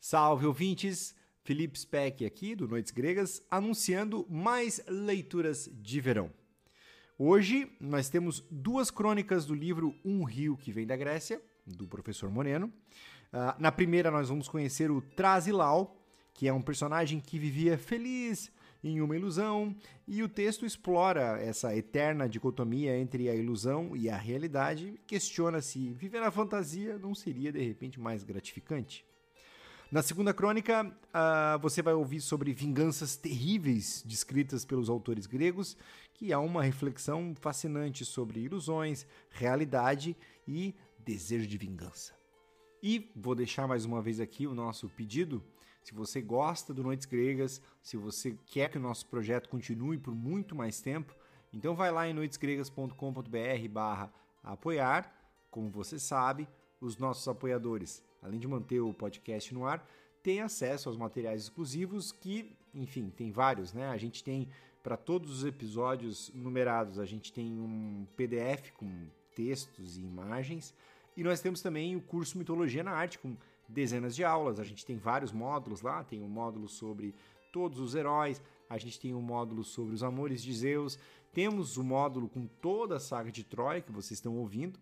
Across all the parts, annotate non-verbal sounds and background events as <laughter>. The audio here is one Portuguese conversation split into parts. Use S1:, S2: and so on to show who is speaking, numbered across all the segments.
S1: Salve ouvintes! Felipe Speck aqui do Noites Gregas, anunciando mais leituras de verão. Hoje nós temos duas crônicas do livro Um Rio que Vem da Grécia, do professor Moreno. Uh, na primeira nós vamos conhecer o Trasilau, que é um personagem que vivia feliz em uma ilusão, e o texto explora essa eterna dicotomia entre a ilusão e a realidade e questiona se viver na fantasia não seria de repente mais gratificante. Na segunda crônica, uh, você vai ouvir sobre vinganças terríveis descritas pelos autores gregos, que há uma reflexão fascinante sobre ilusões, realidade e desejo de vingança. E vou deixar mais uma vez aqui o nosso pedido. Se você gosta do Noites Gregas, se você quer que o nosso projeto continue por muito mais tempo, então vai lá em noitesgregas.com.br barra apoiar. Como você sabe, os nossos apoiadores além de manter o podcast no ar, tem acesso aos materiais exclusivos que, enfim, tem vários, né? A gente tem para todos os episódios numerados, a gente tem um PDF com textos e imagens, e nós temos também o curso Mitologia na Arte com dezenas de aulas. A gente tem vários módulos lá, tem um módulo sobre todos os heróis, a gente tem um módulo sobre os amores de Zeus, temos o um módulo com toda a saga de Troia que vocês estão ouvindo,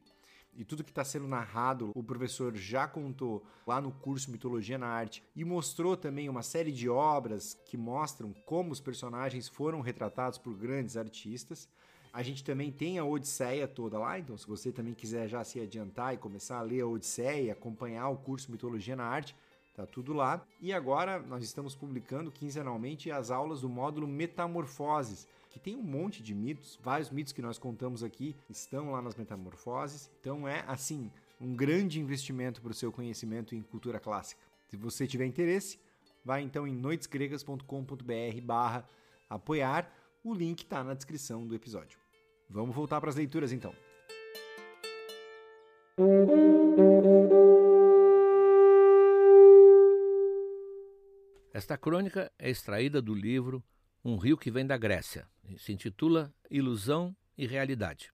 S1: e tudo que está sendo narrado, o professor já contou lá no curso Mitologia na Arte. E mostrou também uma série de obras que mostram como os personagens foram retratados por grandes artistas. A gente também tem a Odisseia toda lá, então se você também quiser já se adiantar e começar a ler a Odisseia, acompanhar o curso Mitologia na Arte, tá tudo lá. E agora nós estamos publicando quinzenalmente as aulas do módulo Metamorfoses, que tem um monte de mitos, vários mitos que nós contamos aqui estão lá nas metamorfoses. Então é assim, um grande investimento para o seu conhecimento em cultura clássica. Se você tiver interesse, vá então em noitesgregas.com.br/barra apoiar. O link está na descrição do episódio. Vamos voltar para as leituras então.
S2: Esta crônica é extraída do livro um rio que vem da Grécia. Se intitula Ilusão e Realidade.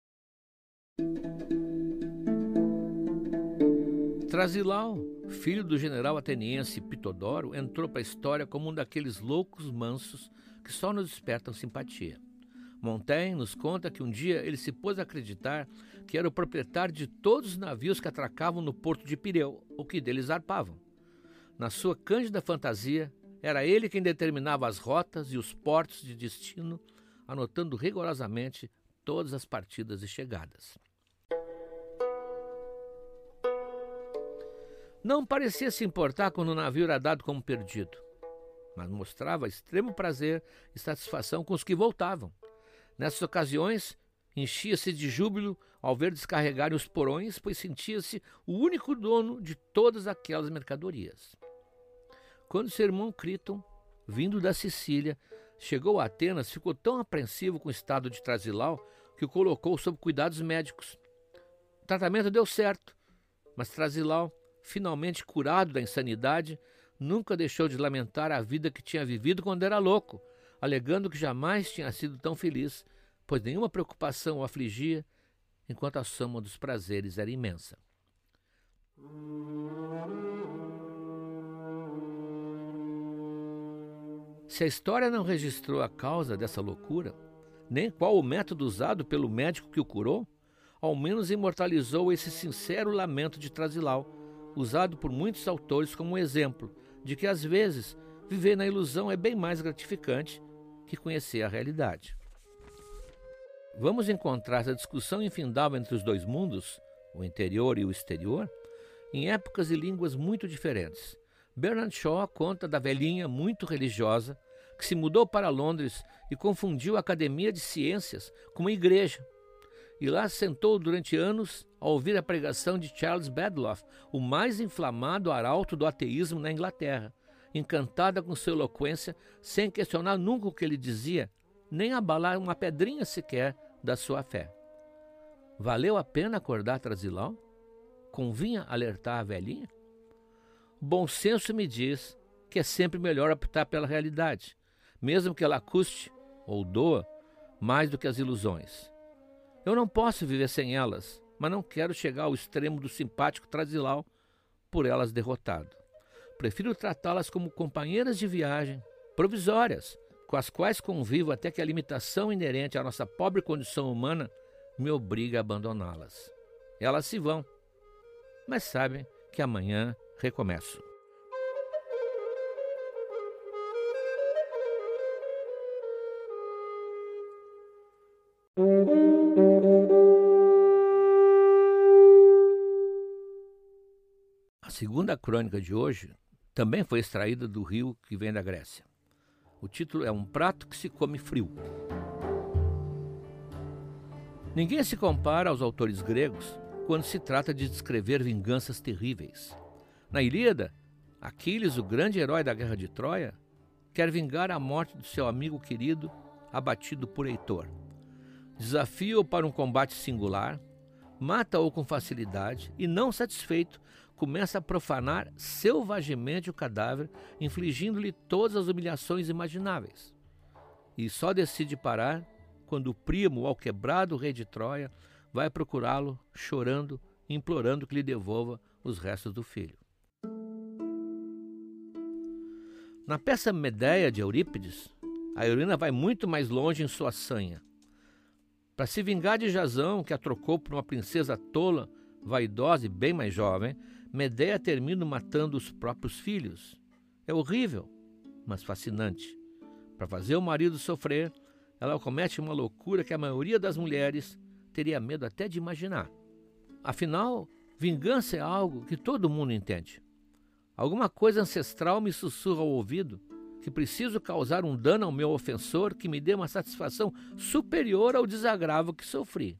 S2: Trasilau, filho do general ateniense Pitodoro, entrou para a história como um daqueles loucos mansos que só nos despertam simpatia. Montaigne nos conta que um dia ele se pôs a acreditar que era o proprietário de todos os navios que atracavam no porto de Pireu, ou que deles zarpavam. Na sua cândida fantasia, era ele quem determinava as rotas e os portos de destino, anotando rigorosamente todas as partidas e chegadas. Não parecia se importar quando o navio era dado como perdido, mas mostrava extremo prazer e satisfação com os que voltavam. Nessas ocasiões, enchia-se de júbilo ao ver descarregarem os porões, pois sentia-se o único dono de todas aquelas mercadorias. Quando seu irmão Criton, vindo da Sicília, chegou a Atenas, ficou tão apreensivo com o estado de Trasilau que o colocou sob cuidados médicos. O tratamento deu certo, mas Trasilau, finalmente curado da insanidade, nunca deixou de lamentar a vida que tinha vivido quando era louco, alegando que jamais tinha sido tão feliz, pois nenhuma preocupação o afligia, enquanto a soma dos prazeres era imensa. Se a história não registrou a causa dessa loucura, nem qual o método usado pelo médico que o curou, ao menos imortalizou esse sincero lamento de Trasilau, usado por muitos autores como exemplo de que às vezes viver na ilusão é bem mais gratificante que conhecer a realidade. Vamos encontrar essa discussão infindável entre os dois mundos, o interior e o exterior, em épocas e línguas muito diferentes, Bernard Shaw conta da velhinha muito religiosa que se mudou para Londres e confundiu a Academia de Ciências com uma igreja. E lá sentou durante anos a ouvir a pregação de Charles Bedloff, o mais inflamado arauto do ateísmo na Inglaterra, encantada com sua eloquência, sem questionar nunca o que ele dizia, nem abalar uma pedrinha sequer da sua fé. Valeu a pena acordar Trasilau? Convinha alertar a velhinha? Bom senso me diz que é sempre melhor optar pela realidade, mesmo que ela custe ou doa mais do que as ilusões. Eu não posso viver sem elas, mas não quero chegar ao extremo do simpático Trasilau por elas derrotado. Prefiro tratá-las como companheiras de viagem, provisórias, com as quais convivo até que a limitação inerente à nossa pobre condição humana me obriga a abandoná-las. Elas se vão, mas sabem que amanhã recomeço. A segunda crônica de hoje também foi extraída do rio que vem da Grécia. O título é Um Prato que se Come Frio. Ninguém se compara aos autores gregos quando se trata de descrever vinganças terríveis. Na Ilíada, Aquiles, o grande herói da guerra de Troia, quer vingar a morte do seu amigo querido abatido por Heitor. Desafia-o para um combate singular, mata-o com facilidade e, não satisfeito, começa a profanar selvagemente o cadáver, infligindo-lhe todas as humilhações imagináveis. E só decide parar quando o primo, ao quebrado rei de Troia, vai procurá-lo, chorando, implorando que lhe devolva os restos do filho. Na peça Medeia de Eurípides, a heroína vai muito mais longe em sua sanha. Para se vingar de Jazão, que a trocou por uma princesa tola, vaidosa e bem mais jovem, Medeia termina matando os próprios filhos. É horrível, mas fascinante. Para fazer o marido sofrer, ela comete uma loucura que a maioria das mulheres teria medo até de imaginar. Afinal, vingança é algo que todo mundo entende. Alguma coisa ancestral me sussurra ao ouvido que preciso causar um dano ao meu ofensor que me dê uma satisfação superior ao desagravo que sofri.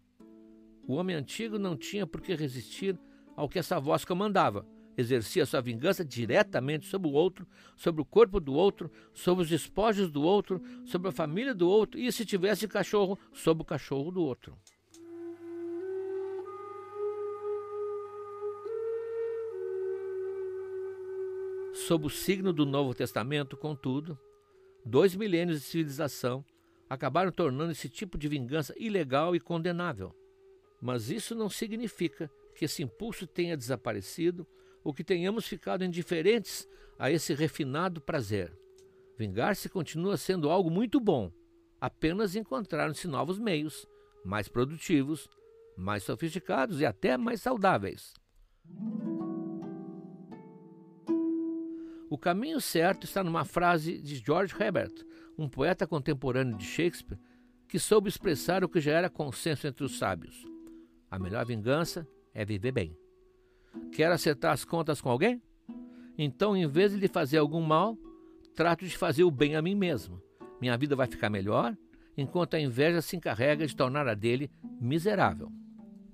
S2: O homem antigo não tinha por que resistir ao que essa voz comandava. Exercia sua vingança diretamente sobre o outro, sobre o corpo do outro, sobre os despojos do outro, sobre a família do outro e, se tivesse cachorro, sobre o cachorro do outro. Sob o signo do Novo Testamento, contudo, dois milênios de civilização acabaram tornando esse tipo de vingança ilegal e condenável. Mas isso não significa que esse impulso tenha desaparecido ou que tenhamos ficado indiferentes a esse refinado prazer. Vingar-se continua sendo algo muito bom, apenas encontraram-se novos meios, mais produtivos, mais sofisticados e até mais saudáveis. O caminho certo está numa frase de George Herbert, um poeta contemporâneo de Shakespeare, que soube expressar o que já era consenso entre os sábios. A melhor vingança é viver bem. Quer acertar as contas com alguém? Então, em vez de lhe fazer algum mal, trato de fazer o bem a mim mesmo. Minha vida vai ficar melhor, enquanto a inveja se encarrega de tornar a dele miserável.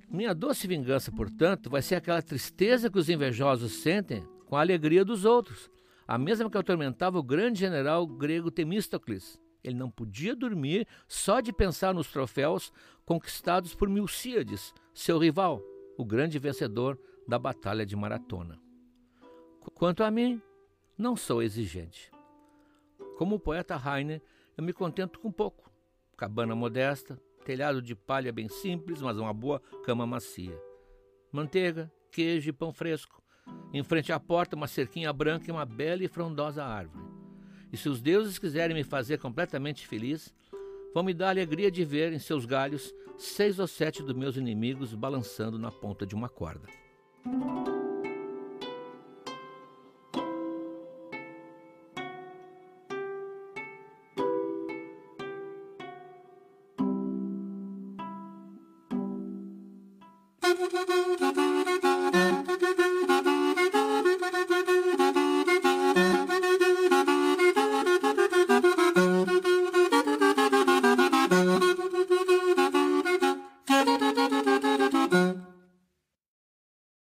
S2: Minha doce vingança, portanto, vai ser aquela tristeza que os invejosos sentem com a alegria dos outros, a mesma que atormentava o grande general grego Temístocles. Ele não podia dormir só de pensar nos troféus conquistados por Milcíades, seu rival, o grande vencedor da batalha de Maratona. Quanto a mim, não sou exigente. Como o poeta Heine, eu me contento com pouco. Cabana modesta, telhado de palha bem simples, mas uma boa cama macia. Manteiga, queijo e pão fresco. Em frente à porta, uma cerquinha branca e uma bela e frondosa árvore. E se os deuses quiserem me fazer completamente feliz, vão me dar a alegria de ver em seus galhos seis ou sete dos meus inimigos balançando na ponta de uma corda. <laughs>